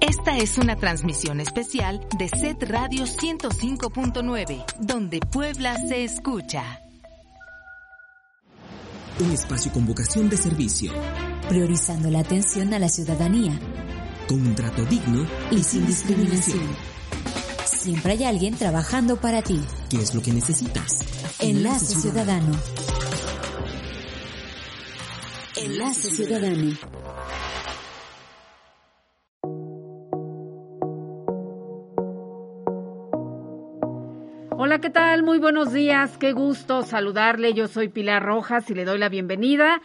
Esta es una transmisión especial de Set Radio 105.9, donde Puebla se escucha. Un espacio con vocación de servicio. Priorizando la atención a la ciudadanía. Con un trato digno y, sin discriminación. Siempre hay alguien trabajando para ti. ¿Qué es lo que necesitas? Enlace Ciudadano. Enlace Ciudadano. Hola, ¿qué tal? Muy buenos días. Qué gusto saludarle. Yo soy Pilar Rojas y le doy la bienvenida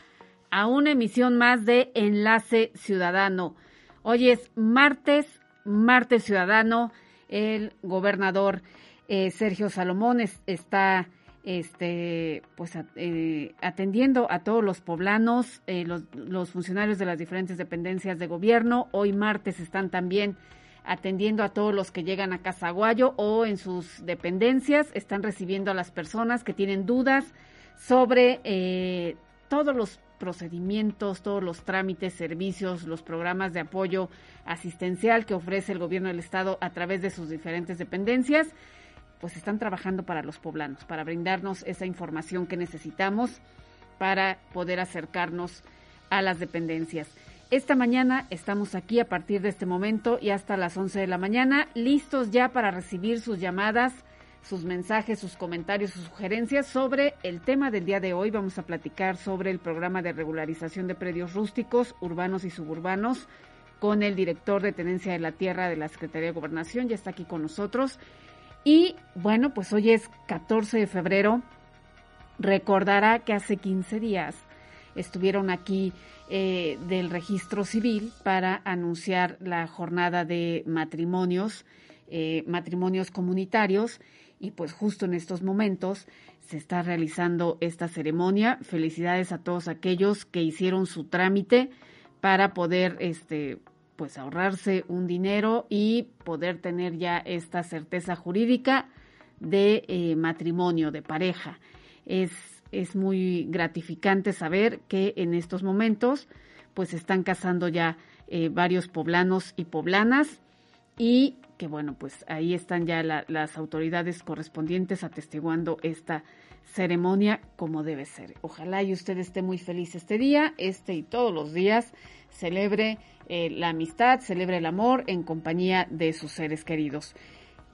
a una emisión más de Enlace Ciudadano. Hoy es martes, martes ciudadano. El gobernador eh, Sergio Salomón está este, pues, eh, atendiendo a todos los poblanos, eh, los, los funcionarios de las diferentes dependencias de gobierno. Hoy martes están también atendiendo a todos los que llegan a Casaguayo o en sus dependencias, están recibiendo a las personas que tienen dudas sobre eh, todos los procedimientos, todos los trámites, servicios, los programas de apoyo asistencial que ofrece el gobierno del estado a través de sus diferentes dependencias, pues están trabajando para los poblanos, para brindarnos esa información que necesitamos para poder acercarnos a las dependencias. Esta mañana estamos aquí a partir de este momento y hasta las 11 de la mañana, listos ya para recibir sus llamadas, sus mensajes, sus comentarios, sus sugerencias sobre el tema del día de hoy. Vamos a platicar sobre el programa de regularización de predios rústicos, urbanos y suburbanos con el director de Tenencia de la Tierra de la Secretaría de Gobernación. Ya está aquí con nosotros. Y bueno, pues hoy es 14 de febrero. Recordará que hace 15 días estuvieron aquí eh, del registro civil para anunciar la jornada de matrimonios, eh, matrimonios comunitarios, y pues justo en estos momentos se está realizando esta ceremonia. Felicidades a todos aquellos que hicieron su trámite para poder este pues ahorrarse un dinero y poder tener ya esta certeza jurídica de eh, matrimonio, de pareja. Es es muy gratificante saber que en estos momentos pues están casando ya eh, varios poblanos y poblanas y que bueno pues ahí están ya las autoridades correspondientes atestiguando esta ceremonia como debe ser. Ojalá y usted esté muy feliz este día, este y todos los días, celebre eh, la amistad, celebre el amor en compañía de sus seres queridos.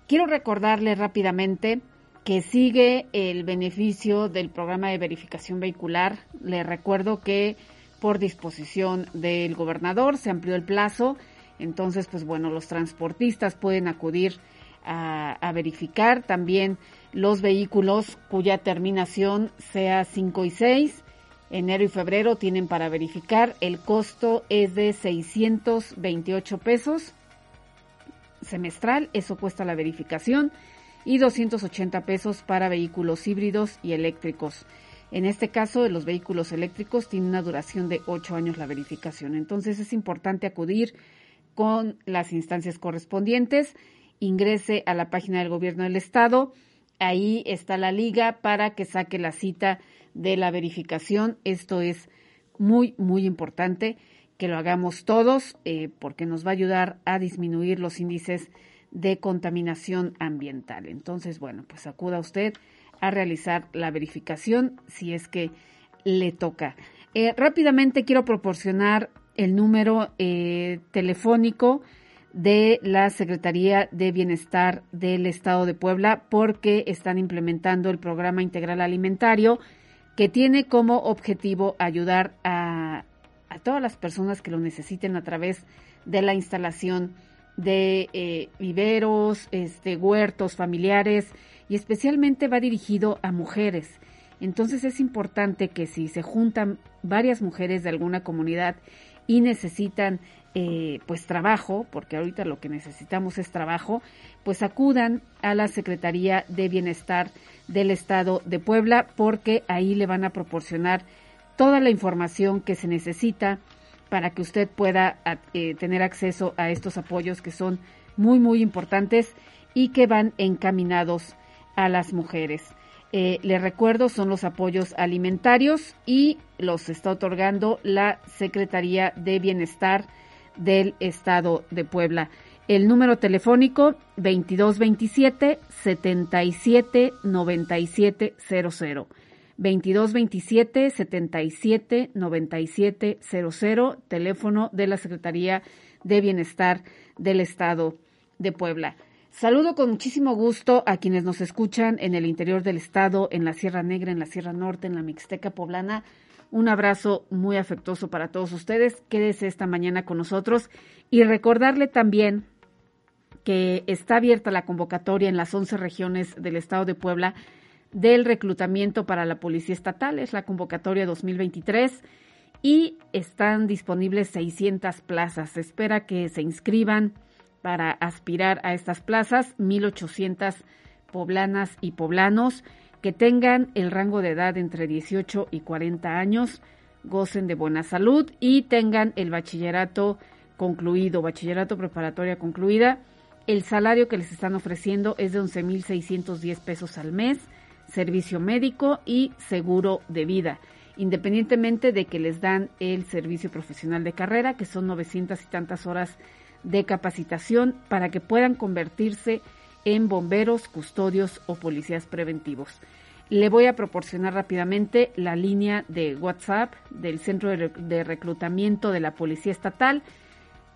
Quiero recordarle rápidamente que sigue el beneficio del programa de verificación vehicular. Le recuerdo que por disposición del gobernador se amplió el plazo, entonces pues bueno, los transportistas pueden acudir a, verificar también los vehículos cuya terminación sea 5 y 6. Enero y febrero tienen para verificar. El costo es de 628 pesos semestral. Eso cuesta la verificación y 280 pesos para vehículos híbridos y eléctricos. En este caso, los vehículos eléctricos tiene una duración de 8 años la verificación. Entonces es importante acudir con las instancias correspondientes. Ingrese a la página del Gobierno del Estado. Ahí está la liga para que saque la cita de la verificación. Esto es muy, muy importante que lo hagamos todos eh, porque nos va a ayudar a disminuir los índices de contaminación ambiental. Entonces, bueno, pues acuda usted a realizar la verificación si es que le toca. Eh, rápidamente quiero proporcionar el número eh, telefónico de la Secretaría de Bienestar del Estado de Puebla porque están implementando el programa integral alimentario que tiene como objetivo ayudar a, a todas las personas que lo necesiten a través de la instalación de eh, viveros, este, huertos familiares y especialmente va dirigido a mujeres. Entonces es importante que si se juntan varias mujeres de alguna comunidad y necesitan eh, pues trabajo, porque ahorita lo que necesitamos es trabajo, pues acudan a la Secretaría de Bienestar del Estado de Puebla porque ahí le van a proporcionar toda la información que se necesita para que usted pueda eh, tener acceso a estos apoyos que son muy, muy importantes y que van encaminados a las mujeres. Eh, le recuerdo, son los apoyos alimentarios y los está otorgando la Secretaría de Bienestar del Estado de Puebla. El número telefónico 2227 77 97 00. 2227 77 97 00, teléfono de la Secretaría de Bienestar del Estado de Puebla. Saludo con muchísimo gusto a quienes nos escuchan en el interior del estado, en la Sierra Negra, en la Sierra Norte, en la Mixteca Poblana. Un abrazo muy afectuoso para todos ustedes. Quédese esta mañana con nosotros y recordarle también que está abierta la convocatoria en las 11 regiones del estado de Puebla del reclutamiento para la Policía Estatal. Es la convocatoria 2023 y están disponibles 600 plazas. Se espera que se inscriban para aspirar a estas plazas 1.800 poblanas y poblanos que tengan el rango de edad entre 18 y 40 años, gocen de buena salud y tengan el bachillerato concluido, bachillerato preparatoria concluida. El salario que les están ofreciendo es de 11.610 pesos al mes, servicio médico y seguro de vida, independientemente de que les dan el servicio profesional de carrera, que son 900 y tantas horas de capacitación para que puedan convertirse en bomberos, custodios o policías preventivos. Le voy a proporcionar rápidamente la línea de WhatsApp del Centro de Reclutamiento de la Policía Estatal.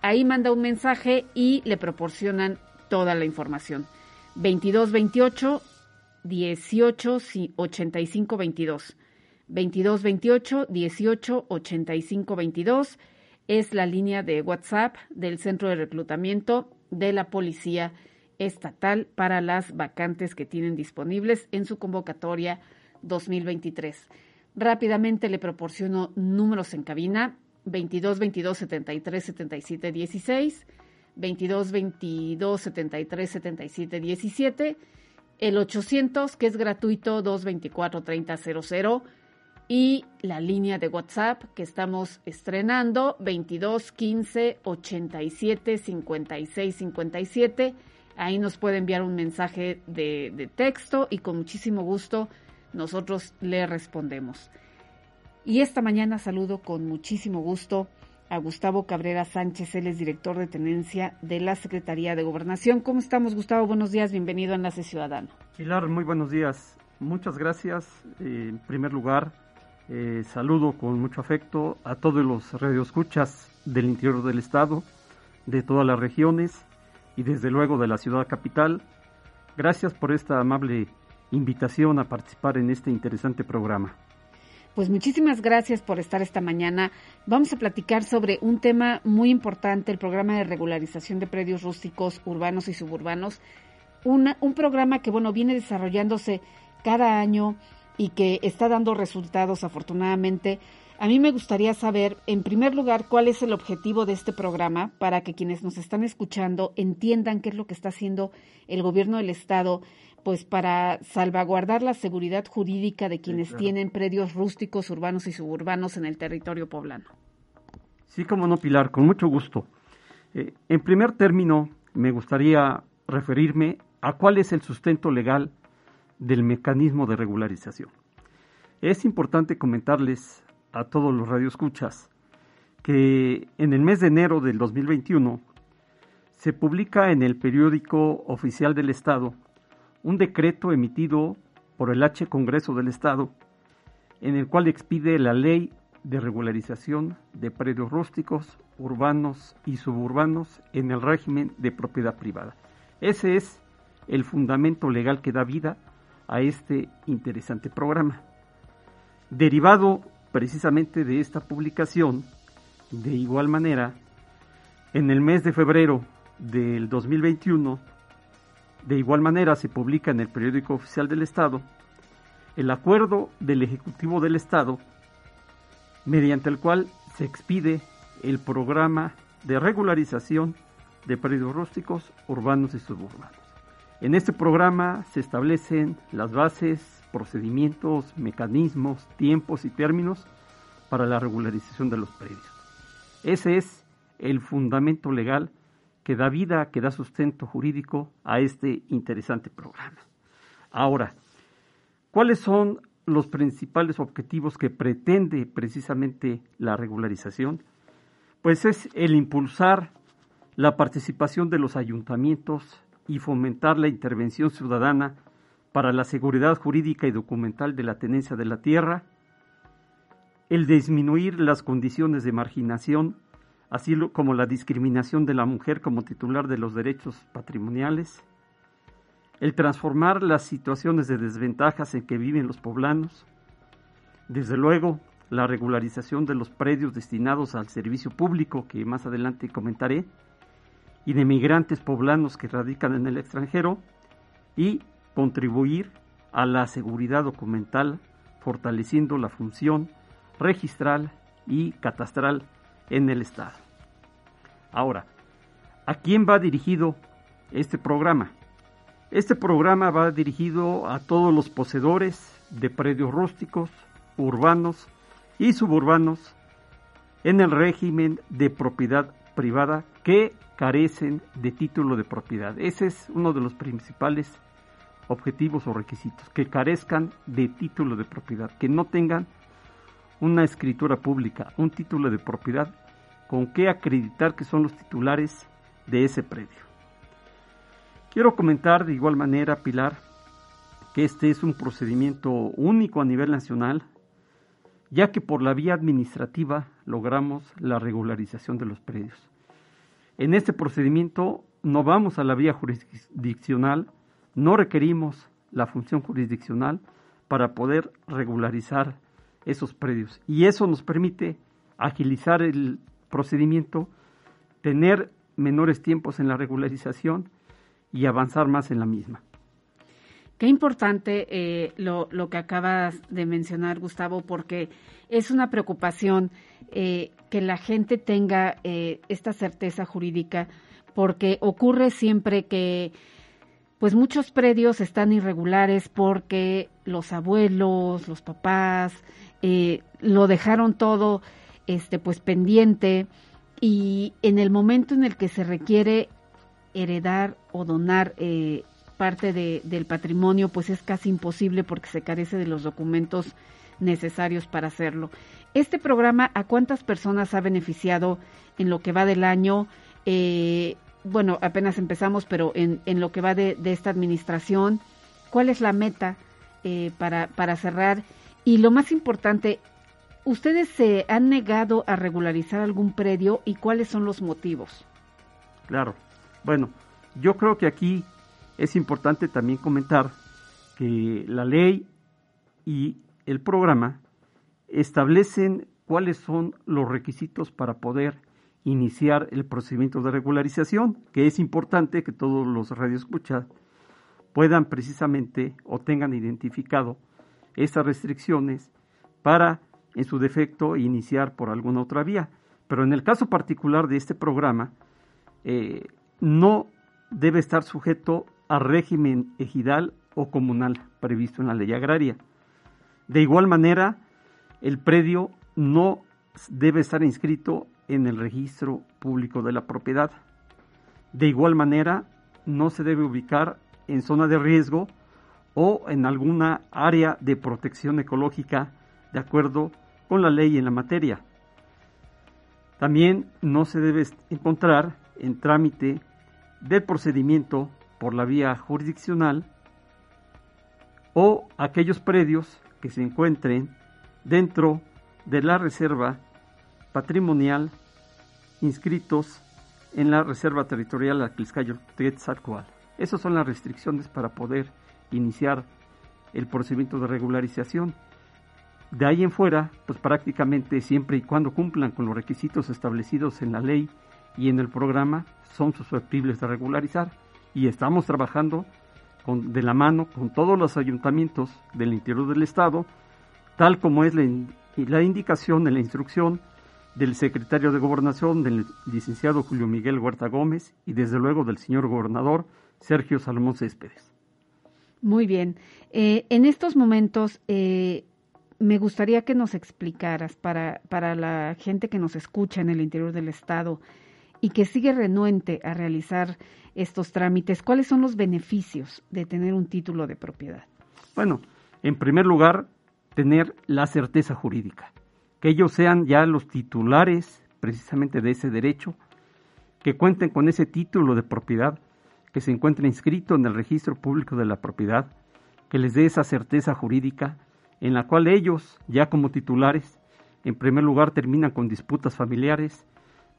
Ahí manda un mensaje y le proporcionan toda la información. 2228 18 85 22. 2228 18 85 22 es la línea de WhatsApp del Centro de Reclutamiento de la Policía Estatal para las vacantes que tienen disponibles en su convocatoria 2023. Rápidamente le proporciono números en cabina 22 22 73 77 16, 22 22 73 77 17, el 800 que es gratuito 224 30 00 y la línea de WhatsApp que estamos estrenando 22 15 87 56 57. Ahí nos puede enviar un mensaje de texto y con muchísimo gusto nosotros le respondemos. Y esta mañana saludo con muchísimo gusto a Gustavo Cabrera Sánchez, él es director de tenencia de la Secretaría de Gobernación. ¿Cómo estamos, Gustavo? Buenos días, bienvenido a Enlace Ciudadano. Pilar, muy buenos días. Muchas gracias. Eh, en primer lugar, eh, saludo con mucho afecto a todos los radioescuchas del interior del estado, de todas las regiones y desde luego de la ciudad capital. Gracias por esta amable invitación a participar en este interesante programa. Pues muchísimas gracias por estar esta mañana. Vamos a platicar sobre un tema muy importante, el programa de regularización de predios rústicos urbanos y suburbanos. un programa que, bueno, viene desarrollándose cada año y que está dando resultados afortunadamente. A mí me gustaría saber, en primer lugar, cuál es el objetivo de este programa para que quienes nos están escuchando entiendan qué es lo que está haciendo el gobierno del Estado, pues para salvaguardar la seguridad jurídica de quienes tienen predios rústicos, urbanos y suburbanos en el territorio poblano. Sí, como no, Pilar, con mucho gusto. Eh, en primer término, me gustaría referirme a cuál es el sustento legal del mecanismo de regularización. Es importante comentarles a todos los radioescuchas que en el mes de enero del 2021 se publica en el periódico oficial del Estado un decreto emitido por el H Congreso del Estado en el cual expide la ley de regularización de predios rústicos, urbanos y suburbanos en el régimen de propiedad privada. Ese es el fundamento legal que da vida a este interesante programa. Derivado precisamente de esta publicación, de igual manera, en el mes de febrero del 2021, de igual manera se publica en el periódico oficial del Estado el acuerdo del Ejecutivo del Estado mediante el cual se expide el programa de regularización de predios rústicos, urbanos y suburbanos. En este programa se establecen las bases, procedimientos, mecanismos, tiempos y términos para la regularización de los predios. Ese es el fundamento legal que da vida, que da sustento jurídico a este interesante programa. Ahora, ¿cuáles son los principales objetivos que pretende precisamente la regularización? Pues es el impulsar la participación de los ayuntamientos y fomentar la intervención ciudadana para la seguridad jurídica y documental de la tenencia de la tierra, el disminuir las condiciones de marginación, así como la discriminación de la mujer como titular de los derechos patrimoniales, el transformar las situaciones de desventajas en que viven los poblanos, desde luego la regularización de los predios destinados al servicio público, que más adelante comentaré, y de migrantes poblanos que radican en el extranjero, y contribuir a la seguridad documental, fortaleciendo la función registral y catastral en el Estado. Ahora, ¿a quién va dirigido este programa? Este programa va dirigido a todos los poseedores de predios rústicos, urbanos y suburbanos en el régimen de propiedad privada que carecen de título de propiedad. Ese es uno de los principales objetivos o requisitos, que carezcan de título de propiedad, que no tengan una escritura pública, un título de propiedad con que acreditar que son los titulares de ese predio. Quiero comentar de igual manera, Pilar, que este es un procedimiento único a nivel nacional, ya que por la vía administrativa logramos la regularización de los predios. En este procedimiento no vamos a la vía jurisdiccional, no requerimos la función jurisdiccional para poder regularizar esos predios. Y eso nos permite agilizar el procedimiento, tener menores tiempos en la regularización y avanzar más en la misma. Qué importante eh, lo, lo, que acabas de mencionar, Gustavo, porque es una preocupación eh, que la gente tenga eh, esta certeza jurídica, porque ocurre siempre que pues muchos predios están irregulares porque los abuelos, los papás, lo dejaron todo este pues pendiente y en el momento en el que se requiere heredar o donar eh, parte de, del patrimonio, pues es casi imposible porque se carece de los documentos necesarios para hacerlo. Este programa, ¿a cuántas personas ha beneficiado en lo que va del año? Eh, bueno, apenas empezamos, pero en, en lo que va de, de, esta administración, ¿cuál es la meta eh, para, para cerrar? Y lo más importante, ¿ustedes se han negado a regularizar algún predio y cuáles son los motivos? Claro. Bueno, yo creo que aquí es importante también comentar que la ley y el programa establecen cuáles son los requisitos para poder iniciar el procedimiento de regularización, que es importante que todos los radioescuchas puedan precisamente o tengan identificado esas restricciones para, en su defecto, iniciar por alguna otra vía. Pero en el caso particular de este programa, eh, no debe estar sujeto a régimen ejidal o comunal previsto en la ley agraria. De igual manera, el predio no debe estar inscrito en el registro público de la propiedad. De igual manera, no se debe ubicar en zona de riesgo o en alguna área de protección ecológica de acuerdo con la ley en la materia. También no se debe encontrar en trámite del procedimiento por la vía jurisdiccional o aquellos predios que se encuentren dentro de la reserva patrimonial inscritos en la Reserva Territorial Atliscayo Quetzalcoatl. Esas son las restricciones para poder iniciar el procedimiento de regularización. De ahí en fuera, pues prácticamente siempre y cuando cumplan con los requisitos establecidos en la ley y en el programa, son susceptibles de regularizar y estamos trabajando con, de la mano con todos los ayuntamientos del interior del Estado, tal como es la, indicación en la instrucción del secretario de Gobernación, del licenciado Julio Miguel Huerta Gómez y desde luego del señor gobernador Sergio Salomón Céspedes. Muy bien. Eh, en estos momentos eh, me gustaría que nos explicaras para, para la gente que nos escucha en el interior del Estado y que sigue renuente a realizar estos trámites, ¿cuáles son los beneficios de tener un título de propiedad? Bueno, en primer lugar, tener la certeza jurídica, que ellos sean ya los titulares precisamente de ese derecho, que cuenten con ese título de propiedad que se encuentre inscrito en el registro público de la propiedad, que les dé esa certeza jurídica en la cual ellos, ya como titulares, en primer lugar terminan con disputas familiares,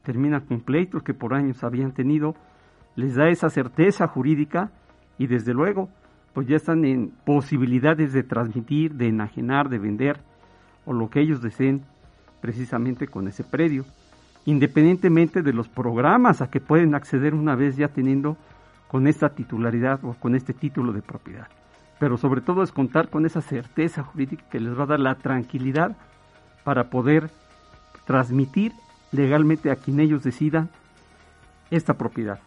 terminan con pleitos que por años habían tenido, les da esa certeza jurídica y desde luego pues ya están en posibilidades de transmitir, de enajenar, de vender o lo que ellos deseen precisamente con ese predio, independientemente de los programas a que pueden acceder una vez ya teniendo con esta titularidad o con este título de propiedad. Pero sobre todo es contar con esa certeza jurídica que les va a dar la tranquilidad para poder transmitir legalmente a quien ellos decidan esta propiedad.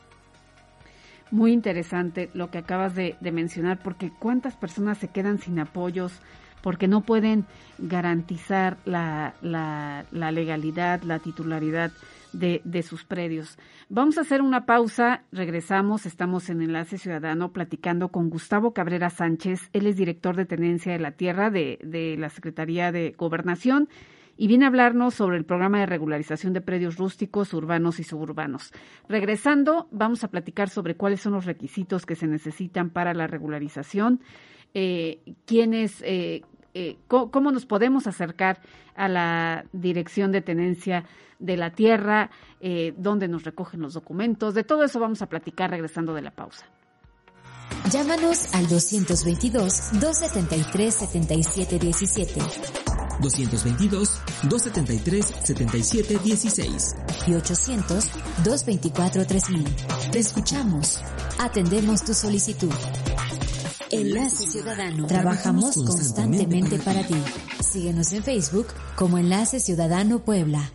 Muy interesante lo que acabas de, mencionar, porque cuántas personas se quedan sin apoyos porque no pueden garantizar la, la, legalidad, la titularidad de, de, sus predios. Vamos a hacer una pausa, regresamos, estamos en Enlace Ciudadano platicando con Gustavo Cabrera Sánchez, él es director de Tenencia de la Tierra de, de la Secretaría de Gobernación y viene a hablarnos sobre el programa de regularización de predios rústicos, urbanos y suburbanos. Regresando, vamos a platicar sobre cuáles son los requisitos que se necesitan para la regularización, eh, quiénes, eh, eh, cómo nos podemos acercar a la dirección de tenencia de la tierra, dónde nos recogen los documentos, de todo eso vamos a platicar regresando de la pausa. Llámanos al 222-273-7717 222-273-7716 y 800-224-3000. Te escuchamos. Atendemos tu solicitud. Enlace Ciudadano. Trabajamos constantemente para ti. Síguenos en Facebook como Enlace Ciudadano Puebla.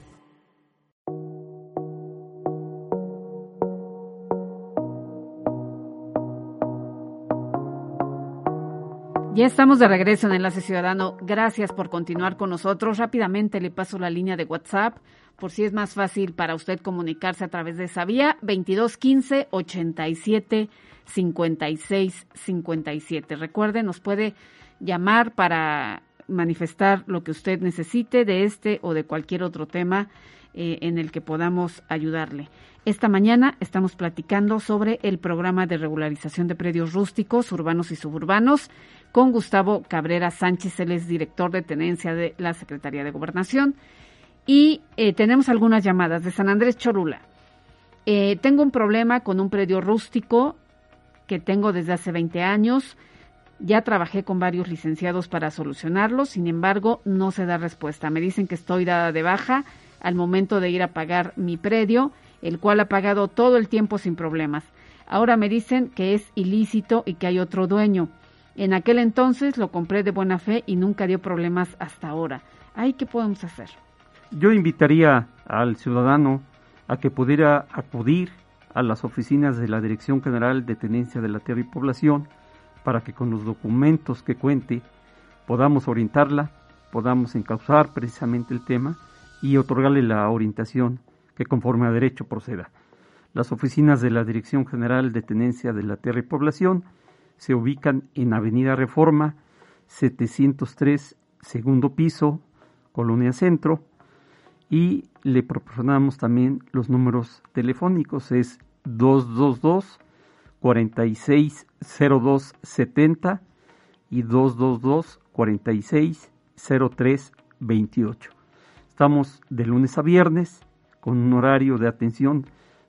Ya estamos de regreso en Enlace Ciudadano. Gracias por continuar con nosotros. Rápidamente le paso la línea de WhatsApp por si es más fácil para usted comunicarse a través de esa vía. 2215 87 56 57. Recuerde, nos puede llamar para manifestar lo que usted necesite de este o de cualquier otro tema eh, en el que podamos ayudarle. Esta mañana estamos platicando sobre el programa de regularización de predios rústicos, urbanos y suburbanos con Gustavo Cabrera Sánchez, él es director de tenencia de la Secretaría de Gobernación. Y eh, tenemos algunas llamadas de San Andrés Cholula. Eh, tengo un problema con un predio rústico que tengo desde hace 20 años. Ya trabajé con varios licenciados para solucionarlo, sin embargo, no se da respuesta. Me dicen que estoy dada de baja al momento de ir a pagar mi predio el cual ha pagado todo el tiempo sin problemas. Ahora me dicen que es ilícito y que hay otro dueño. En aquel entonces lo compré de buena fe y nunca dio problemas hasta ahora. ¿Ay, qué podemos hacer? Yo invitaría al ciudadano a que pudiera acudir a las oficinas de la Dirección General de Tenencia de la Tierra y Población para que con los documentos que cuente podamos orientarla, podamos encauzar precisamente el tema y otorgarle la orientación que conforme a derecho proceda. Las oficinas de la Dirección General de Tenencia de la Tierra y Población se ubican en Avenida Reforma 703, segundo piso, Colonia Centro, y le proporcionamos también los números telefónicos, es 222 460270 y 222 460328. Estamos de lunes a viernes con un horario de atención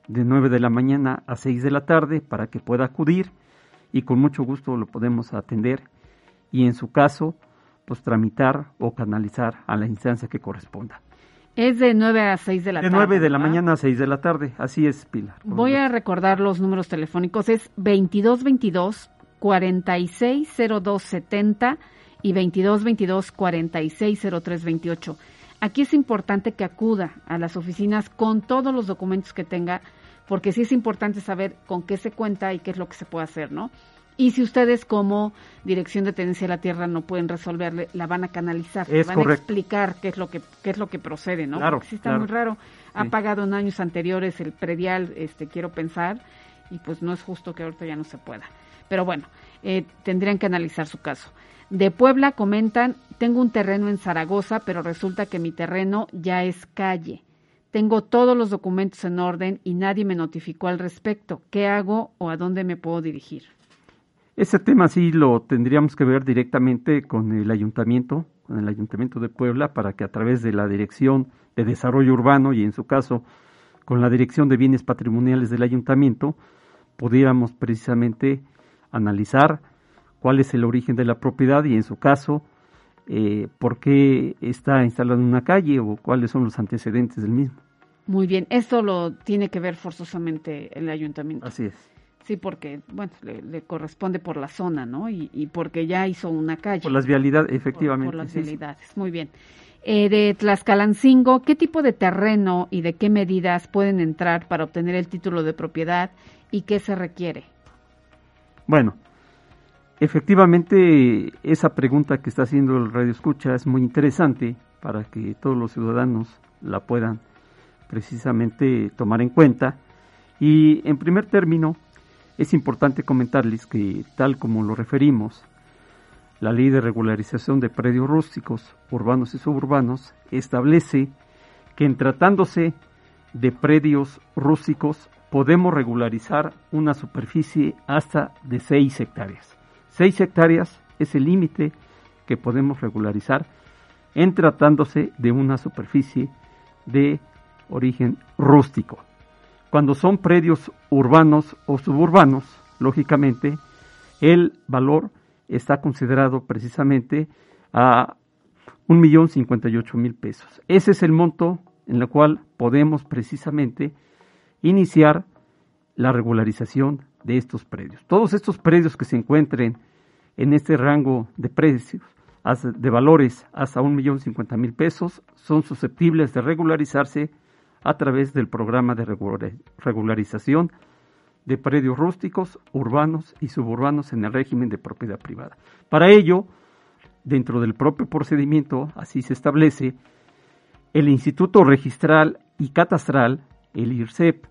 de 9 de la mañana a 6 de la tarde para que pueda acudir y con mucho gusto lo podemos atender y en su caso pues tramitar o canalizar a la instancia que corresponda. Es de 9 a 6 de la tarde. De 9 de la mañana a 6 de la tarde, así es, Pilar. Voy a recordar los números telefónicos, es 2222 460270 y 2222 460328. Aquí es importante que acuda a las oficinas con todos los documentos que tenga, porque sí es importante saber con qué se cuenta y qué es lo que se puede hacer, ¿no? Y si ustedes como Dirección de Tenencia de la Tierra no pueden resolverle, la van a canalizar, van a explicar qué es lo que qué es lo que procede, ¿no? Claro, Porque sí está muy raro. Ha pagado en años anteriores el predial, este quiero pensar, y pues no es justo que ahorita ya no se pueda. Pero bueno, eh, tendrían que analizar su caso. De Puebla comentan, tengo un terreno en Zaragoza, pero resulta que mi terreno ya es calle. tengo todos los documentos en orden y nadie me notificó al respecto. ¿Qué hago o a dónde me puedo dirigir? Ese tema sí lo tendríamos que ver directamente con el ayuntamiento, con el ayuntamiento de Puebla, para que a través de la Dirección de Desarrollo Urbano y en su caso con la Dirección de Bienes Patrimoniales del ayuntamiento, pudiéramos precisamente analizar cuál es el origen de la propiedad y en su caso eh, por qué está instalado en una calle o cuáles son los antecedentes del mismo. Muy bien, esto lo tiene que ver forzosamente el ayuntamiento. Así es. Sí, porque, bueno, le, corresponde por la zona, ¿no? Y, porque ya hizo una calle. Por las vialidades, efectivamente. Por, las vialidades, muy bien. Eh, de Tlaxcalancingo, ¿qué tipo de terreno y de qué medidas pueden entrar para obtener el título de propiedad y qué se requiere? Bueno, efectivamente esa pregunta que está haciendo el Radio Escucha es muy interesante para que todos los ciudadanos la puedan precisamente tomar en cuenta. Y en primer término, es importante comentarles que, tal como lo referimos, la ley de regularización de predios rústicos, urbanos y suburbanos establece que en tratándose de predios rústicos podemos regularizar una superficie hasta de 6 hectáreas. 6 hectáreas es el límite que podemos regularizar en tratándose de una superficie de origen rústico. Cuando son predios urbanos o suburbanos, lógicamente, el valor está considerado precisamente a un millón cincuenta y ocho mil pesos. Ese es el monto en el cual podemos precisamente iniciar la regularización de estos predios. Todos estos predios que se encuentren en este rango de precios, de valores hasta un millón cincuenta mil pesos, son susceptibles de regularizarse a través del programa de regularización de predios rústicos, urbanos y suburbanos en el régimen de propiedad privada. Para ello, dentro del propio procedimiento, así se establece, el Instituto Registral y Catastral, el IRCEP,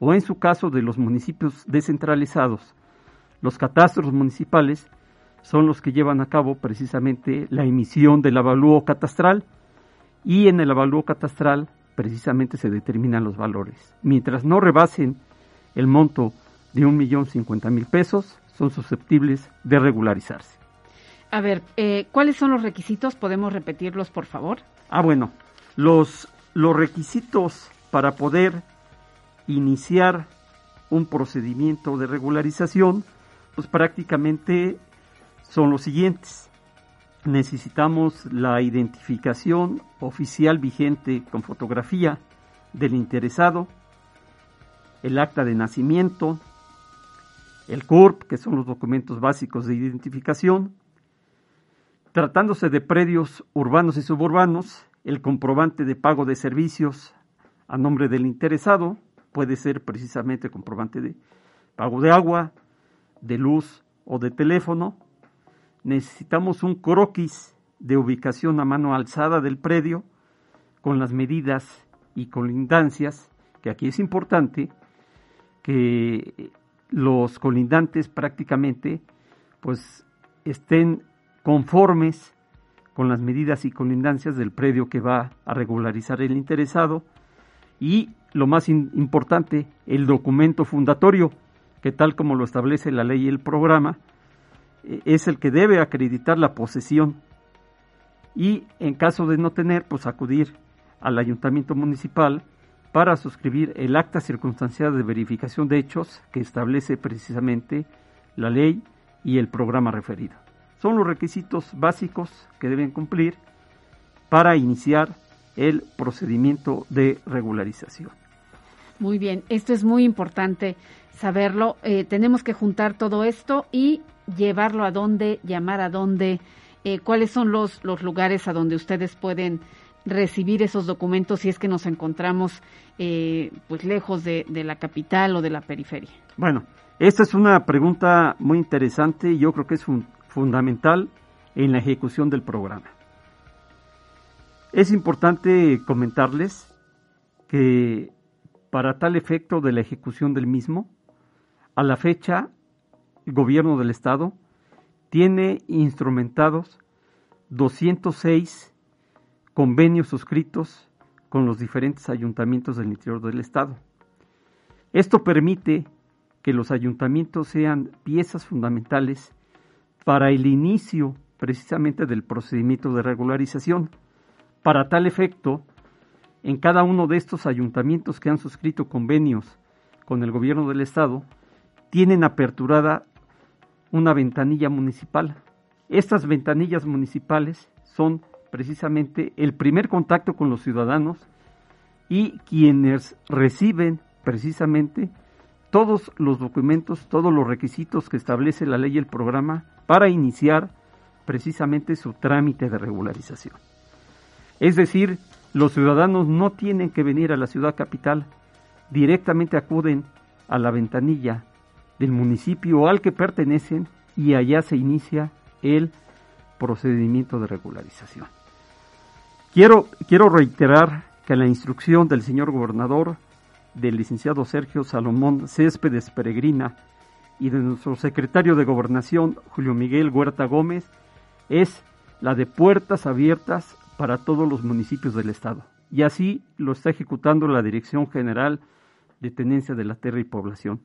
o en su caso de los municipios descentralizados, los catastros municipales son los que llevan a cabo precisamente la emisión del avalúo catastral y en el avalúo catastral precisamente se determinan los valores. Mientras no rebasen el monto de un millón cincuenta mil pesos, son susceptibles de regularizarse. A ver, eh, ¿cuáles son los requisitos? ¿Podemos repetirlos, por favor? Ah, bueno, los, los requisitos para poder iniciar un procedimiento de regularización, pues prácticamente son los siguientes necesitamos la identificación oficial vigente con fotografía del interesado, el acta de nacimiento, el CURP, que son los documentos básicos de identificación, tratándose de predios urbanos y suburbanos, el comprobante de pago de servicios a nombre del interesado, puede ser precisamente comprobante de pago de agua, de luz o de teléfono, necesitamos un croquis de ubicación a mano alzada del predio con las medidas y colindancias, que aquí es importante que los colindantes prácticamente pues estén conformes con las medidas y colindancias del predio que va a regularizar el interesado. Y lo más importante, el documento fundatorio, que tal como lo establece la ley y el programa, es el que debe acreditar la posesión y en caso de no tener, pues acudir al ayuntamiento municipal para suscribir el acta circunstancial de verificación de hechos que establece precisamente la ley y el programa referido. Son los requisitos básicos que deben cumplir para iniciar el procedimiento de regularización. Muy bien, esto es muy importante saberlo. Eh, tenemos que juntar todo esto y llevarlo a dónde, llamar a dónde, eh, cuáles son los, los lugares a donde ustedes pueden recibir esos documentos si es que nos encontramos eh, pues lejos de, de, la capital o de la periferia. Bueno, esta es una pregunta muy interesante y yo creo que es fundamental en la ejecución del programa. Es importante comentarles que para tal efecto de la ejecución del mismo, a la fecha el gobierno del estado tiene instrumentados 206 convenios suscritos con los diferentes ayuntamientos del interior del Estado. Esto permite que los ayuntamientos sean piezas fundamentales para el inicio precisamente del procedimiento de regularización. Para tal efecto, en cada uno de estos ayuntamientos que han suscrito convenios con el gobierno del estado, tienen aperturada una ventanilla municipal. Estas ventanillas municipales son precisamente el primer contacto con los ciudadanos y quienes reciben precisamente todos los documentos, todos los requisitos que establece la ley y el programa para iniciar precisamente su trámite de regularización. Es decir, los ciudadanos no tienen que venir a la ciudad capital, directamente acuden a la ventanilla del municipio al que pertenecen y allá se inicia el procedimiento de regularización. Quiero, quiero reiterar que la instrucción del señor gobernador, del licenciado Sergio Salomón Céspedes Peregrina y de nuestro secretario de Gobernación, Julio Miguel Huerta Gómez, es la de puertas abiertas para todos los municipios del Estado. Y así lo está ejecutando la Dirección General de Tenencia de la Tierra y Población.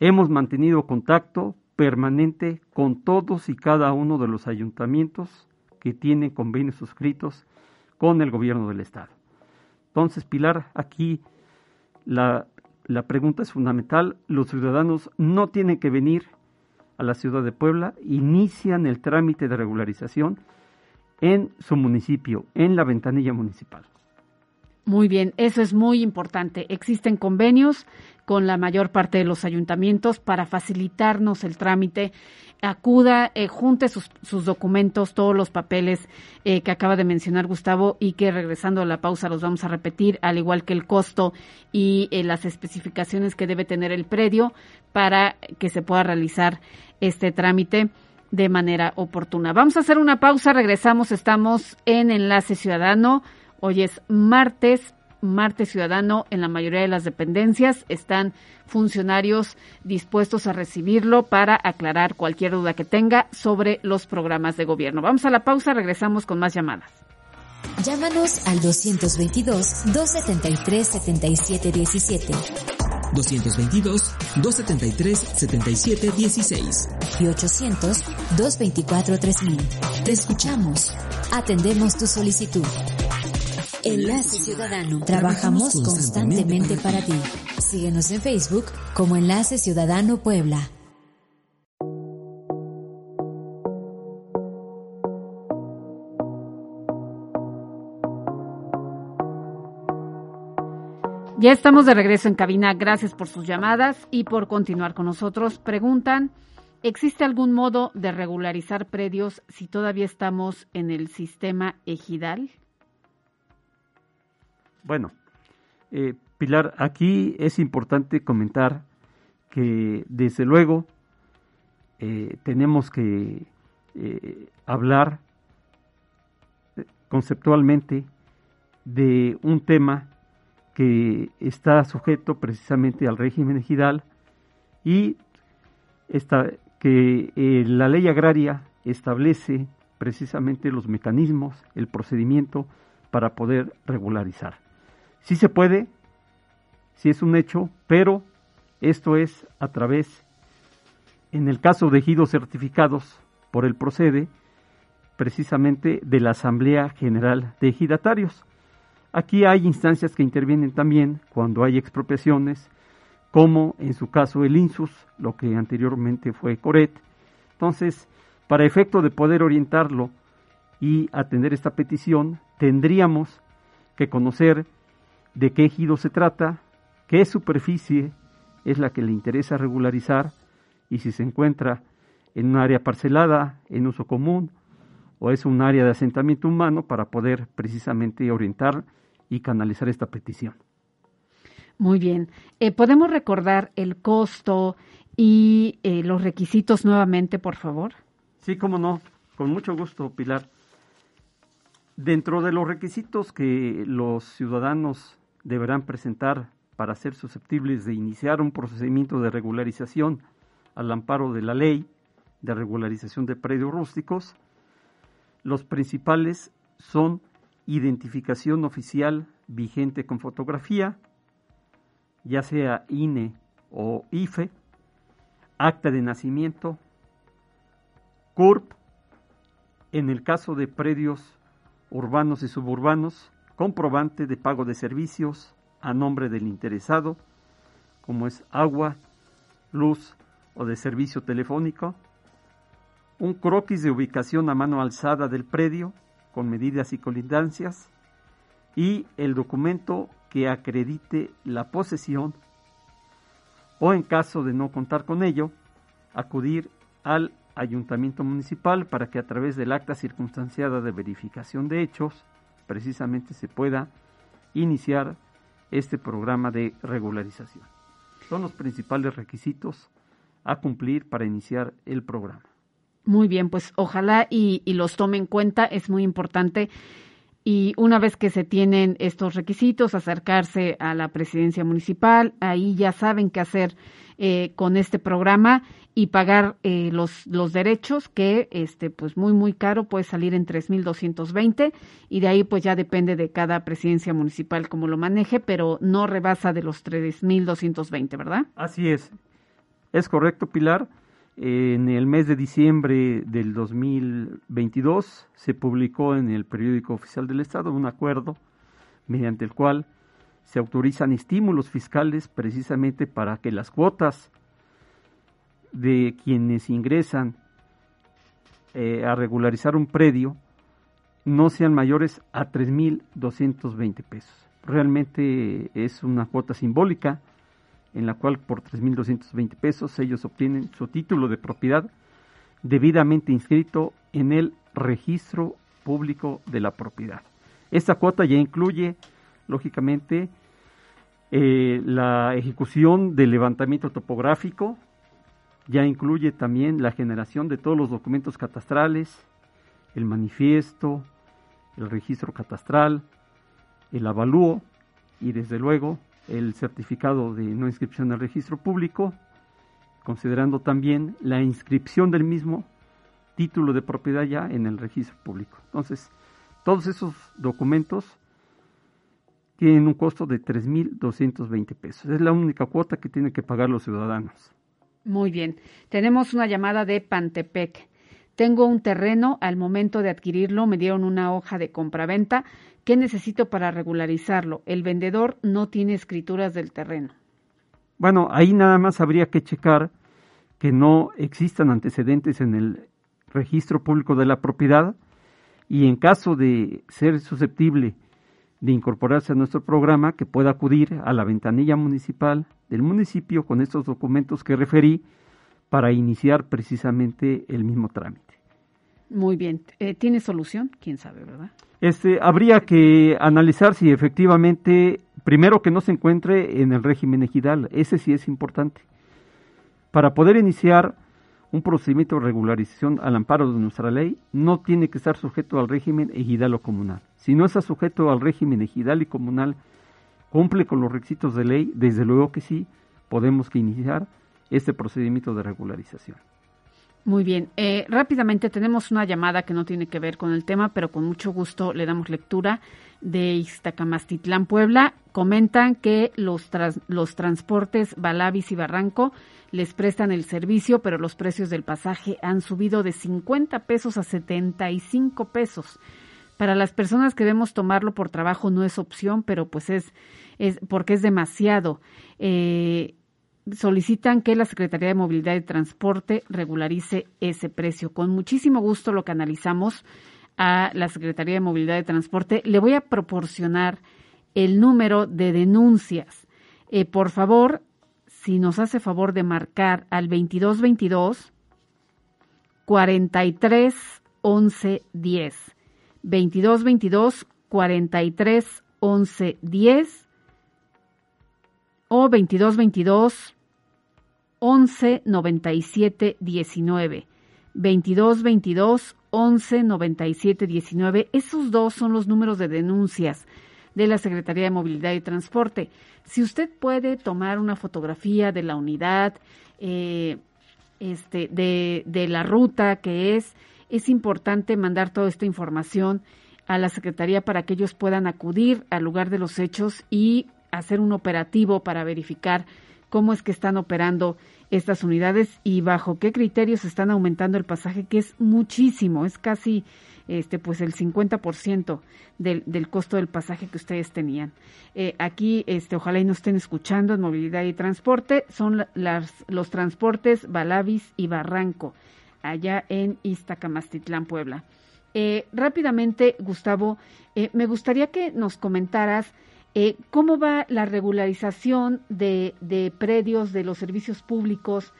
Hemos mantenido contacto permanente con todos y cada uno de los ayuntamientos que tienen convenios suscritos con el gobierno del Estado. Entonces, Pilar, aquí la, la pregunta es fundamental. Los ciudadanos no tienen que venir a la ciudad de Puebla, inician el trámite de regularización en su municipio, en la ventanilla municipal. Muy bien, eso es muy importante. Existen convenios con la mayor parte de los ayuntamientos para facilitarnos el trámite. Acuda, eh, junte sus, documentos, todos los papeles eh, que acaba de mencionar Gustavo y que regresando a la pausa los vamos a repetir, al igual que el costo y eh, las especificaciones que debe tener el predio para que se pueda realizar este trámite de manera oportuna. Vamos a hacer una pausa, regresamos, estamos en Enlace Ciudadano. Hoy es martes, martes ciudadano en la mayoría de las dependencias. Están funcionarios dispuestos a recibirlo para aclarar cualquier duda que tenga sobre los programas de gobierno. Vamos a la pausa, regresamos con más llamadas. Llámanos al 222-273-7717. 222-273-7716 y 800-224-3000. Te escuchamos. Atendemos tu solicitud. Enlace Ciudadano. Trabajamos constantemente para ti. Síguenos en Facebook como Enlace Ciudadano Puebla. Ya estamos de regreso en cabina. Gracias por sus llamadas y por continuar con nosotros. Preguntan, ¿existe algún modo de regularizar predios si todavía estamos en el sistema ejidal? Bueno, eh, Pilar, aquí es importante comentar que desde luego eh, tenemos que eh, hablar conceptualmente de un tema que está sujeto precisamente al régimen ejidal y que eh, la ley agraria establece precisamente los mecanismos, el procedimiento para poder regularizar. Sí se puede, sí es un hecho, pero esto es a través, en el caso de ejidos certificados por el procede, precisamente de la Asamblea General de Ejidatarios. Aquí hay instancias que intervienen también cuando hay expropiaciones, como en su caso el INSUS, lo que anteriormente fue CORET. Entonces, para efecto de poder orientarlo y atender esta petición, tendríamos que conocer de qué ejido se trata, qué superficie es la que le interesa regularizar y si se encuentra en un área parcelada, en uso común, o es un área de asentamiento humano para poder precisamente orientar y canalizar esta petición. Muy bien. Eh, ¿Podemos recordar el costo y eh, los requisitos nuevamente, por favor? Sí, cómo no. Con mucho gusto, Pilar. Dentro de los requisitos que los ciudadanos deberán presentar para ser susceptibles de iniciar un procedimiento de regularización al amparo de la ley de regularización de predios rústicos, los principales son identificación oficial vigente con fotografía, ya sea INE o IFE, acta de nacimiento, CURP, en el caso de predios urbanos y suburbanos, comprobante de pago de servicios a nombre del interesado, como es agua, luz o de servicio telefónico, un croquis de ubicación a mano alzada del predio con medidas y colindancias y el documento que acredite la posesión o en caso de no contar con ello, acudir al ayuntamiento municipal para que a través del acta circunstanciada de verificación de hechos precisamente se pueda iniciar este programa de regularización. Son los principales requisitos a cumplir para iniciar el programa. Muy bien, pues ojalá y, los tome en cuenta, es muy importante. Y una vez que se tienen estos requisitos, acercarse a la presidencia municipal, ahí ya saben qué hacer eh, con este programa y pagar eh, los, los derechos que este pues muy muy caro puede salir en 3.220 y de ahí pues ya depende de cada presidencia municipal cómo lo maneje, pero no rebasa de los 3.220, ¿verdad? Así es. Es correcto, Pilar. En el mes de diciembre del 2022 se publicó en el periódico oficial del Estado un acuerdo mediante el cual se autorizan estímulos fiscales precisamente para que las cuotas de quienes ingresan eh, a regularizar un predio no sean mayores a 3.220 pesos. Realmente es una cuota simbólica en la cual por 3.220 pesos ellos obtienen su título de propiedad debidamente inscrito en el registro público de la propiedad. Esta cuota ya incluye, lógicamente, eh, la ejecución del levantamiento topográfico, ya incluye también la generación de todos los documentos catastrales, el manifiesto, el registro catastral, el avalúo y desde luego el certificado de no inscripción al registro público, considerando también la inscripción del mismo título de propiedad ya en el registro público. Entonces, todos esos documentos tienen un costo de 3.220 pesos. Es la única cuota que tienen que pagar los ciudadanos. Muy bien. Tenemos una llamada de Pantepec. Tengo un terreno, al momento de adquirirlo me dieron una hoja de compraventa. ¿Qué necesito para regularizarlo? El vendedor no tiene escrituras del terreno. Bueno, ahí nada más habría que checar que no existan antecedentes en el registro público de la propiedad y en caso de ser susceptible de incorporarse a nuestro programa, que pueda acudir a la ventanilla municipal del municipio con estos documentos que referí para iniciar precisamente el mismo trámite. Muy bien. Eh, ¿Tiene solución? ¿Quién sabe, verdad? Este, habría que analizar si efectivamente, primero que no se encuentre en el régimen ejidal, ese sí es importante. Para poder iniciar un procedimiento de regularización al amparo de nuestra ley, no tiene que estar sujeto al régimen ejidal o comunal. Si no está sujeto al régimen ejidal y comunal, cumple con los requisitos de ley, desde luego que sí, podemos que iniciar este procedimiento de regularización. Muy bien. Eh, rápidamente tenemos una llamada que no tiene que ver con el tema, pero con mucho gusto le damos lectura de Iztacamastitlán, Puebla. Comentan que los, los transportes Balavis y Barranco les prestan el servicio, pero los precios del pasaje han subido de 50 pesos a 75 pesos. Para las personas que debemos tomarlo por trabajo no es opción, pero pues es, es porque es demasiado. Eh, solicitan que la Secretaría de Movilidad y Transporte regularice ese precio. Con muchísimo gusto lo canalizamos a la Secretaría de Movilidad y Transporte. Le voy a proporcionar el número de denuncias. Eh, por favor, si nos hace favor de marcar al 2222 43 11 10. 2222 43 11 10 o 2222 11 97 19. 22 22 11 97 19. Esos dos son los números de denuncias de la Secretaría de Movilidad y Transporte. Si usted puede tomar una fotografía de la unidad, eh, este, de, de la ruta que es, es importante mandar toda esta información a la Secretaría para que ellos puedan acudir al lugar de los hechos y hacer un operativo para verificar cómo es que están operando estas unidades y bajo qué criterios están aumentando el pasaje, que es muchísimo, es casi este pues el 50% del, del costo del pasaje que ustedes tenían. Eh, aquí, este, ojalá y nos estén escuchando en movilidad y transporte, son las, los transportes Balavis y Barranco, allá en Iztacamastitlán, Puebla. Eh, rápidamente, Gustavo, eh, me gustaría que nos comentaras cómo va la regularización de, de, predios de los servicios públicos,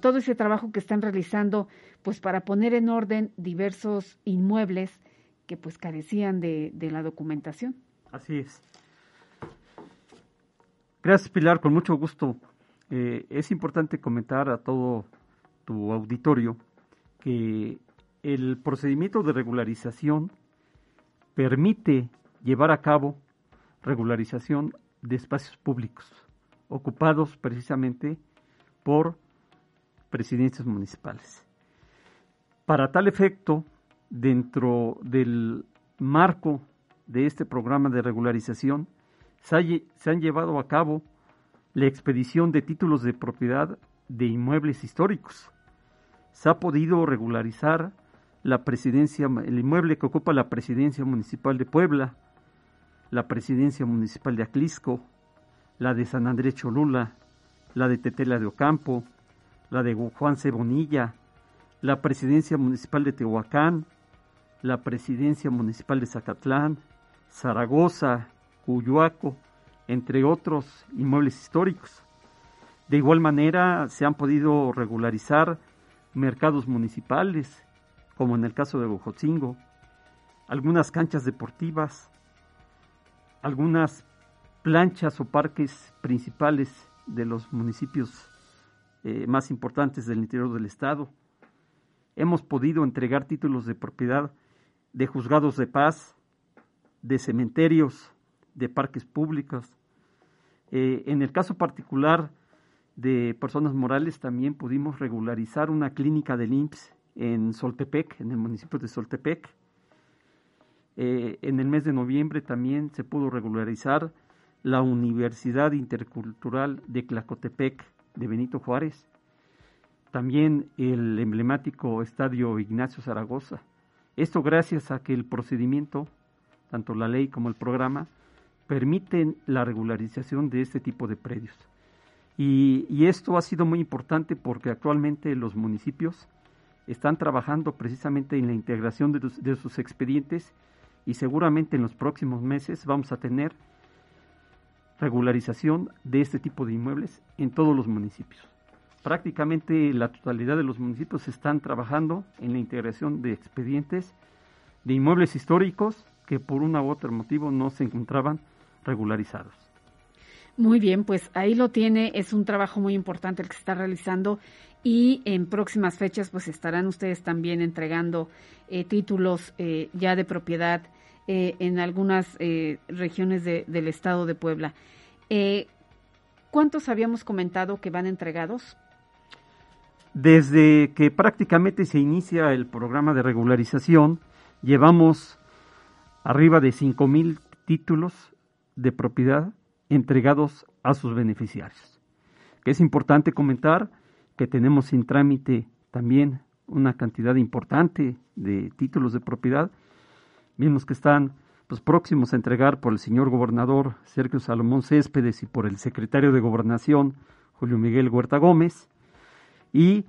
todo ese trabajo que están realizando pues para poner en orden diversos inmuebles que pues carecían de, la documentación. Así es. Gracias Pilar, con mucho gusto. Eh, es importante comentar a todo tu auditorio que el procedimiento de regularización permite llevar a cabo regularización de espacios públicos ocupados precisamente por presidencias municipales. Para tal efecto, dentro del marco de este programa de regularización, se, han llevado a cabo la expedición de títulos de propiedad de inmuebles históricos. Se ha podido regularizar la presidencia, el inmueble que ocupa la presidencia municipal de Puebla, la presidencia municipal de Aclisco, la de San Andrés Cholula, la de Tetela de Ocampo, la de Juan Cebonilla, la presidencia municipal de Tehuacán, la presidencia municipal de Zacatlán, Zaragoza, Cuyuaco, entre otros inmuebles históricos. De igual manera, se han podido regularizar mercados municipales, como en el caso de Bojotzingo, algunas canchas deportivas, algunas planchas o parques principales de los municipios eh, más importantes del interior del estado, hemos podido entregar títulos de propiedad de juzgados de paz, de cementerios, de parques públicos. Eh, en el caso particular de personas morales también pudimos regularizar una clínica del IMSS en Soltepec, en el municipio de Soltepec. Eh, en el mes de noviembre también se pudo regularizar la Universidad Intercultural de Clacotepec de Benito Juárez también el emblemático estadio Ignacio Zaragoza. Esto gracias a que el procedimiento, tanto la ley como el programa, permiten la regularización de este tipo de predios. Y, esto ha sido muy importante porque actualmente los municipios están trabajando precisamente en la integración de, de sus expedientes y seguramente en los próximos meses vamos a tener regularización de este tipo de inmuebles en todos los municipios prácticamente la totalidad de los municipios están trabajando en la integración de expedientes de inmuebles históricos que por una u otro motivo no se encontraban regularizados. Muy bien, pues ahí lo tiene, es un trabajo muy importante el que se está realizando y en próximas fechas pues estarán ustedes también entregando eh, títulos eh, ya de propiedad eh, en algunas regiones del estado de Puebla. ¿Cuántos habíamos comentado que van entregados? Desde que prácticamente se inicia el programa de regularización, llevamos arriba de mil títulos de propiedad entregados a sus beneficiarios. Que es importante comentar que tenemos sin trámite también una cantidad importante de títulos de propiedad, mismos que están pues, próximos a entregar por el señor gobernador Sergio Salomón Céspedes y por el secretario de Gobernación Julio Miguel Huerta Gómez, y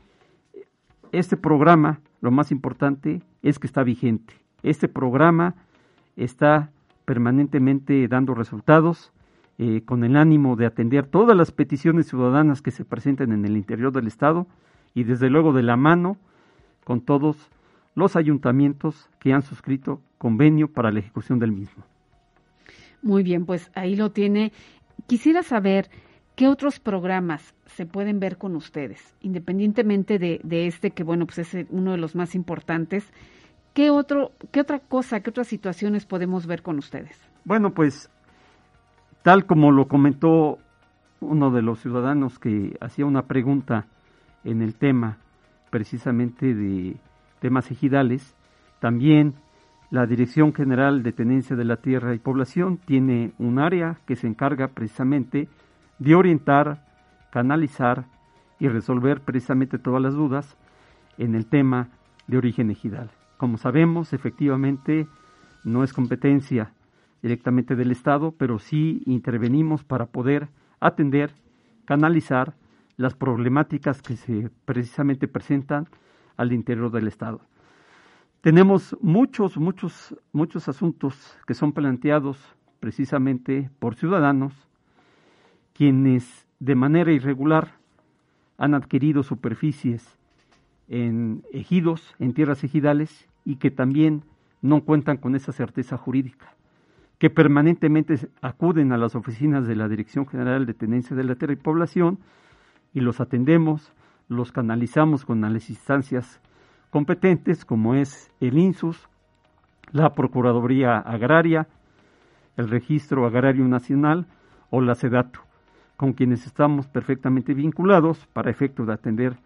este programa, lo más importante, es que está vigente. Este programa está permanentemente dando resultados eh, con el ánimo de atender todas las peticiones ciudadanas que se presenten en el interior del Estado y desde luego de la mano con todos los ayuntamientos que han suscrito convenio para la ejecución del mismo. Muy bien, pues ahí lo tiene. Quisiera saber ¿Qué otros programas se pueden ver con ustedes? Independientemente de, este, que bueno, pues es uno de los más importantes, ¿qué, otro, ¿qué otra cosa, qué otras situaciones podemos ver con ustedes? Bueno, pues tal como lo comentó uno de los ciudadanos que hacía una pregunta en el tema precisamente de temas ejidales, también La Dirección General de Tenencia de la Tierra y Población tiene un área que se encarga precisamente de orientar, canalizar y resolver precisamente todas las dudas en el tema de origen ejidal. Como sabemos, efectivamente, no es competencia directamente del Estado, pero sí intervenimos para poder atender, canalizar las problemáticas que se precisamente presentan al interior del Estado. Tenemos muchos, muchos, muchos asuntos que son planteados precisamente por ciudadanos quienes de manera irregular han adquirido superficies en ejidos, en tierras ejidales, y que también no cuentan con esa certeza jurídica, que permanentemente acuden a las oficinas de la Dirección General de Tenencia de la Tierra y Población y los atendemos, los canalizamos con las instancias competentes como es el INSUS, la Procuraduría Agraria, el Registro Agrario Nacional o la SEDATU, con quienes estamos perfectamente vinculados para efecto de atender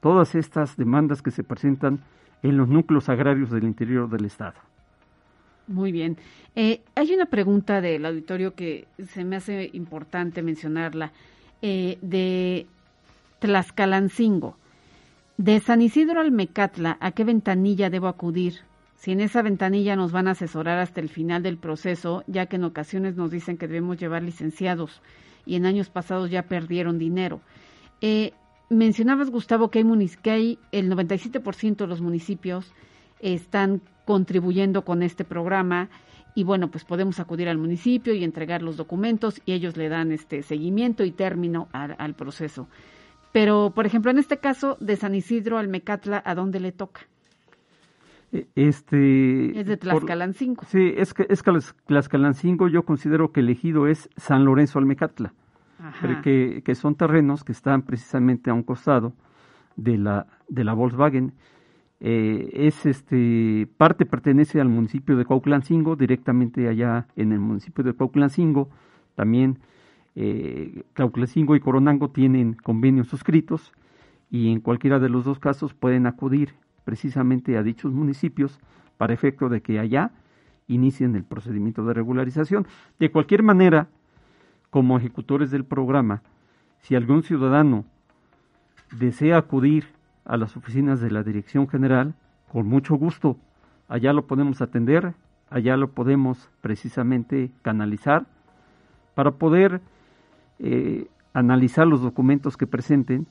todas estas demandas que se presentan en los núcleos agrarios del interior del Estado. Muy bien. Eh, hay una pregunta del auditorio que se me hace importante mencionarla, eh, de Tlaxcalancingo. De San Isidro al Mecatla, ¿a qué ventanilla debo acudir? Si en esa ventanilla nos van a asesorar hasta el final del proceso, ya que en ocasiones nos dicen que debemos llevar licenciados y en años pasados ya perdieron dinero. Eh, mencionabas, Gustavo, que hay, que el 97% de los municipios están contribuyendo con este programa y bueno, pues podemos acudir al municipio y entregar los documentos y ellos le dan este seguimiento y término al, proceso. Pero, por ejemplo, en este caso de San Isidro al Mecatla, ¿a dónde le toca? E, este, es de Tlaxcalancingo. sí, es que, es Tlaxcalancingo yo considero que elegido es San Lorenzo Almecatla que, que, son terrenos que están precisamente a un costado de la, de la Volkswagen. Eh, es este parte pertenece al municipio de Cuauhtlancingo, directamente allá en el municipio de Cuauhtlancingo. También eh, y Coronango tienen convenios suscritos y en cualquiera de los dos casos pueden acudir precisamente a dichos municipios para efecto de que allá inicien el procedimiento de regularización. De cualquier manera, como ejecutores del programa, si algún ciudadano desea acudir a las oficinas de la Dirección General, con mucho gusto, allá lo podemos atender, allá lo podemos precisamente canalizar para poder eh, analizar los documentos que presenten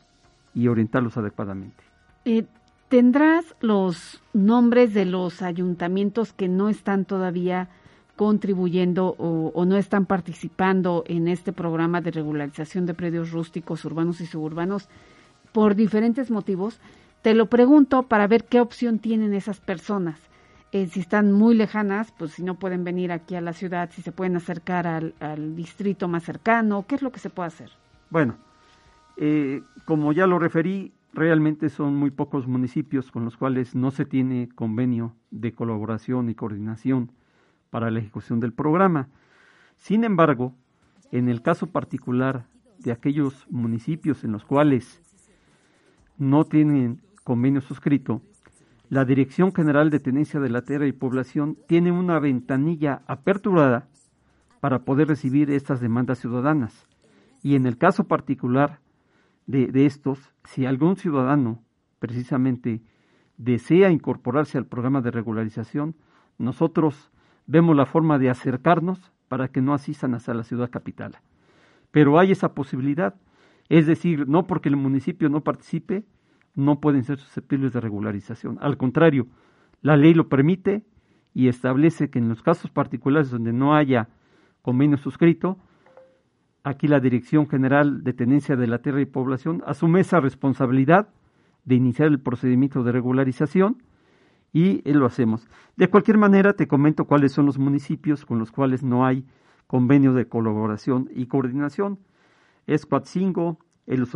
y orientarlos adecuadamente. Eh, ¿Tendrás los nombres de los ayuntamientos que no están todavía contribuyendo o, no están participando en este programa de regularización de predios rústicos, urbanos y suburbanos por diferentes motivos, te lo pregunto para ver qué opción tienen esas personas. Eh, si están muy lejanas, pues si no pueden venir aquí a la ciudad, si se pueden acercar al, distrito más cercano, ¿qué es lo que se puede hacer? Bueno, eh, como ya lo referí, realmente son muy pocos municipios con los cuales no se tiene convenio de colaboración y coordinación para la ejecución del programa. Sin embargo, en el caso particular de aquellos municipios en los cuales no tienen convenio suscrito, la Dirección General de Tenencia de la Tierra y Población tiene una ventanilla aperturada para poder recibir estas demandas ciudadanas. Y en el caso particular de, de estos, si algún ciudadano precisamente desea incorporarse al programa de regularización, nosotros vemos la forma de acercarnos para que no asistan hasta la ciudad capital. Pero hay esa posibilidad, es decir, no porque el municipio no participe, no pueden ser susceptibles de regularización. Al contrario, la ley lo permite y establece que en los casos particulares donde no haya convenio suscrito, aquí la Dirección General de Tenencia de la Tierra y Población asume esa responsabilidad de iniciar el procedimiento de regularización y lo hacemos. De cualquier manera, te comento cuáles son los municipios con los cuales no hay convenio de colaboración y coordinación. Es Coatzingo, El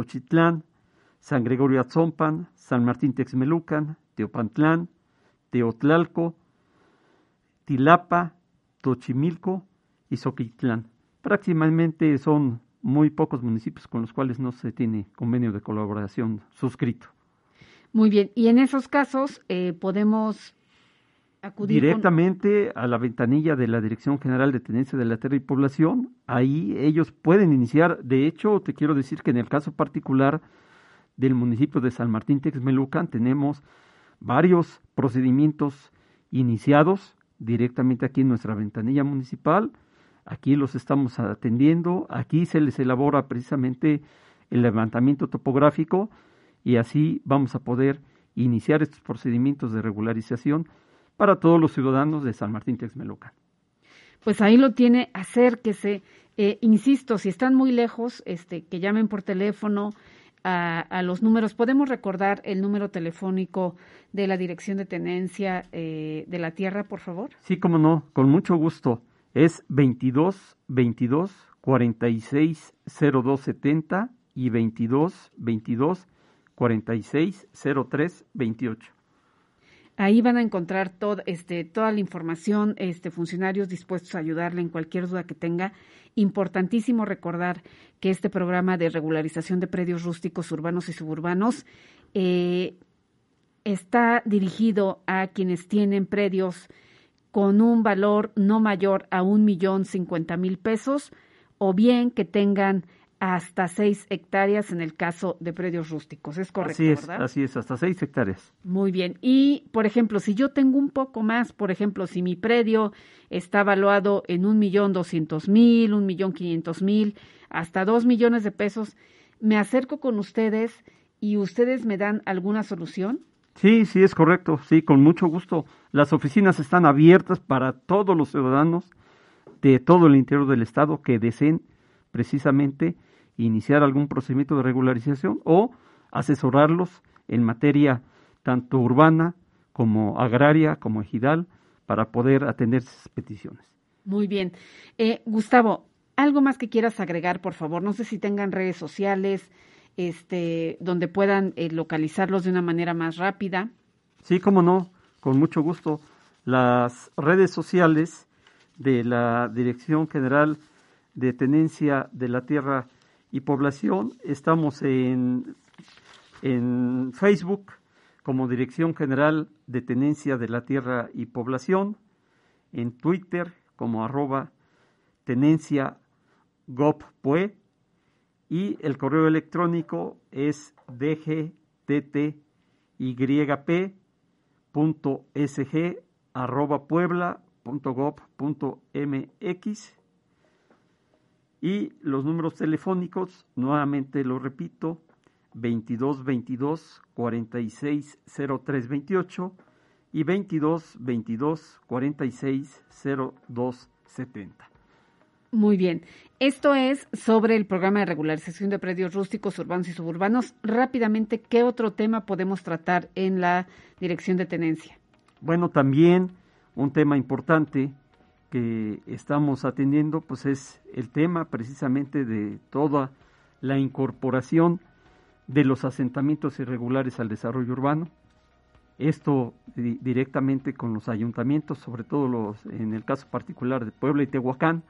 San Gregorio Atzompan, San Martín Texmelucan, Teopantlán, Teotlalco, Tilapa, Tochimilco y Soquitlán. Prácticamente son muy pocos municipios con los cuales no se tiene convenio de colaboración suscrito. Muy bien, y en esos casos eh, podemos directamente a la ventanilla de la Dirección General de Tenencia de la Tierra y Población. Ahí ellos pueden iniciar. De hecho, te quiero decir que en el caso particular del municipio de San Martín Texmelucan tenemos varios procedimientos iniciados directamente aquí en nuestra ventanilla municipal. Aquí los estamos atendiendo. Aquí se les elabora precisamente el levantamiento topográfico y así vamos a poder iniciar estos procedimientos de regularización para todos los ciudadanos de San Martín Texmelucan. Pues ahí lo tiene, acérquese. Eh, insisto, si están muy lejos, este, que llamen por teléfono a, los números. ¿Podemos recordar el número telefónico de la Dirección de Tenencia eh, de la Tierra, por favor? Sí, cómo no, con mucho gusto. Es 22 22 46 02 70 y 22 22 46 03 28. Ahí van a encontrar este, toda la información, este, funcionarios dispuestos a ayudarle en cualquier duda que tenga. Importantísimo recordar que este programa de regularización de predios rústicos urbanos y suburbanos eh, está dirigido a quienes tienen predios con un valor no mayor a un millón cincuenta mil pesos o bien que tengan hasta seis hectáreas en el caso de predios rústicos. Es correcto, así es, ¿verdad? Así es, hasta seis hectáreas. Muy bien. Y, por ejemplo, si yo tengo un poco más, por ejemplo, si mi predio está valuado en un millón doscientos mil, un millón quinientos mil, hasta dos millones de pesos, ¿me acerco con ustedes y ustedes me dan alguna solución? Sí, sí, es correcto. Sí, con mucho gusto. Las oficinas están abiertas para todos los ciudadanos de todo el interior del estado que deseen precisamente iniciar algún procedimiento de regularización o asesorarlos en materia tanto urbana como agraria, como ejidal, para poder atender esas peticiones. Muy bien. Eh, Gustavo, algo más que quieras agregar, por favor. No sé si tengan redes sociales este, donde puedan eh, localizarlos de una manera más rápida. Sí, cómo no, con mucho gusto. Las redes sociales de la Dirección General de Tenencia de la Tierra y población. Estamos en, en Facebook como Dirección General de Tenencia de la Tierra y Población, en Twitter como arroba tenencia gopue y el correo electrónico es dgttyp.sg arroba puebla mx y los números telefónicos, nuevamente lo repito, 22 22 46 03 28 y 22 22 46 02 70. Muy bien. Esto es sobre el programa de regularización de predios rústicos, urbanos y suburbanos. Rápidamente, ¿qué otro tema podemos tratar en la dirección de tenencia? Bueno, también un tema importante que estamos atendiendo pues es el tema precisamente de toda la incorporación de los asentamientos irregulares al desarrollo urbano. Esto directamente con los ayuntamientos, sobre todo los en el caso particular de Puebla y Tehuacán,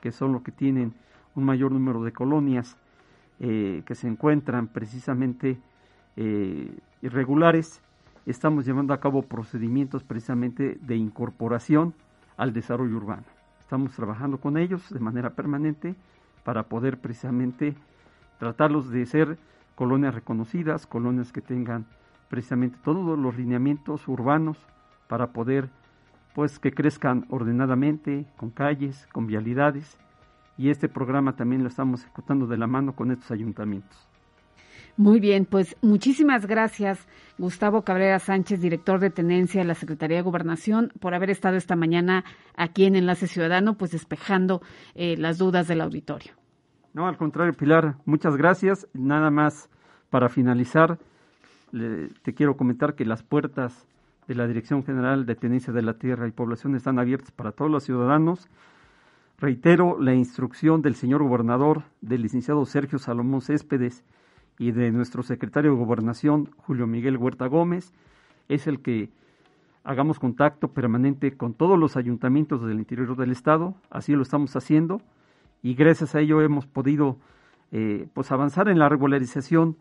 que son los que tienen un mayor número de colonias eh, que se encuentran precisamente eh, irregulares. Estamos llevando a cabo procedimientos precisamente de incorporación al desarrollo urbano. Estamos trabajando con ellos de manera permanente para poder precisamente tratarlos de ser colonias reconocidas, colonias que tengan precisamente todos los lineamientos urbanos para poder pues que crezcan ordenadamente, con calles, con vialidades y este programa también lo estamos ejecutando de la mano con estos ayuntamientos. Muy bien, pues muchísimas gracias, Gustavo Cabrera Sánchez, director de Tenencia de la Secretaría de Gobernación, por haber estado esta mañana aquí en Enlace Ciudadano, pues despejando eh, las dudas del auditorio. No, al contrario, Pilar, muchas gracias. Nada más para finalizar, te quiero comentar que las puertas de la Dirección General de Tenencia de la Tierra y Población están abiertas para todos los ciudadanos. Reitero la instrucción del señor gobernador, del licenciado Sergio Salomón Céspedes, y de nuestro secretario de Gobernación, Julio Miguel Huerta Gómez, es el que hagamos contacto permanente con todos los ayuntamientos del interior del estado, así lo estamos haciendo y gracias a ello hemos podido eh, pues avanzar en la regularización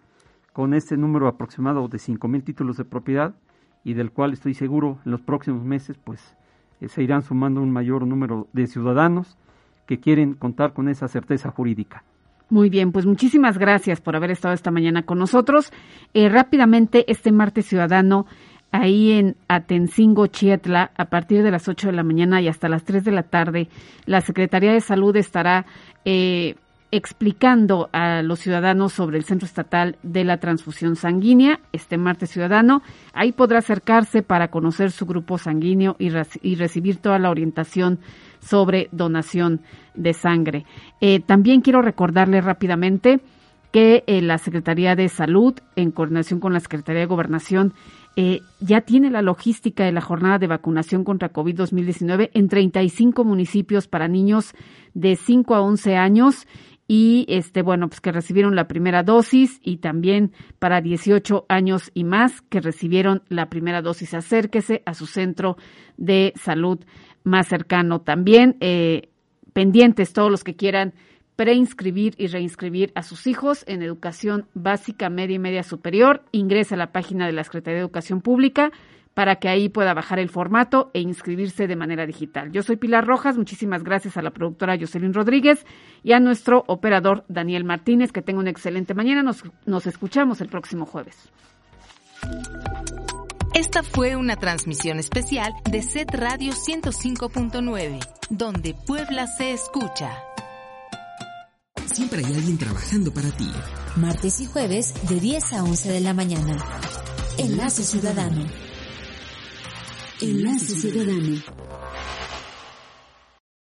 con este número aproximado de cinco mil títulos de propiedad y del cual estoy seguro en los próximos meses pues eh, se irán sumando un mayor número de ciudadanos que quieren contar con esa certeza jurídica. Muy bien, pues muchísimas gracias por haber estado esta mañana con nosotros. Eh, rápidamente, este martes ciudadano, ahí en Atencingo, Chietla, a partir de las 8 de la mañana y hasta las 3 de la tarde, la Secretaría de Salud estará eh, explicando a los ciudadanos sobre el Centro Estatal de la Transfusión Sanguínea este martes ciudadano. Ahí podrá acercarse para conocer su grupo sanguíneo y, y recibir toda la orientación sobre donación de sangre. Eh, también quiero recordarle rápidamente que eh, la Secretaría de Salud, en coordinación con la Secretaría de Gobernación, eh, ya tiene la logística de la jornada de vacunación contra COVID 2019 en 35 municipios para niños de 5 a 11 años y este bueno pues que recibieron la primera dosis y también para 18 años y más que recibieron la primera dosis acérquese a su centro de salud más cercano también eh, pendientes todos los que quieran preinscribir y reinscribir a sus hijos en educación básica media y media superior ingresa a la página de la Secretaría de Educación Pública para que ahí pueda bajar el formato e inscribirse de manera digital. Yo soy Pilar Rojas, muchísimas gracias a la productora Jocelyn Rodríguez y a nuestro operador Daniel Martínez, que tenga una excelente mañana. Nos, nos escuchamos el próximo jueves. Esta fue una transmisión especial de Set Radio 105.9, donde Puebla se escucha. Siempre hay alguien trabajando para ti. Martes y jueves de 10 a 11 de la mañana. Enlace Ciudadano. Enlace Ciudadano.